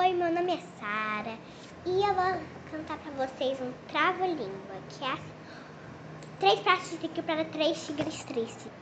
Oi, meu nome é Sara e eu vou cantar para vocês um trava-língua, que é assim, três pratos de para três tigres tristes.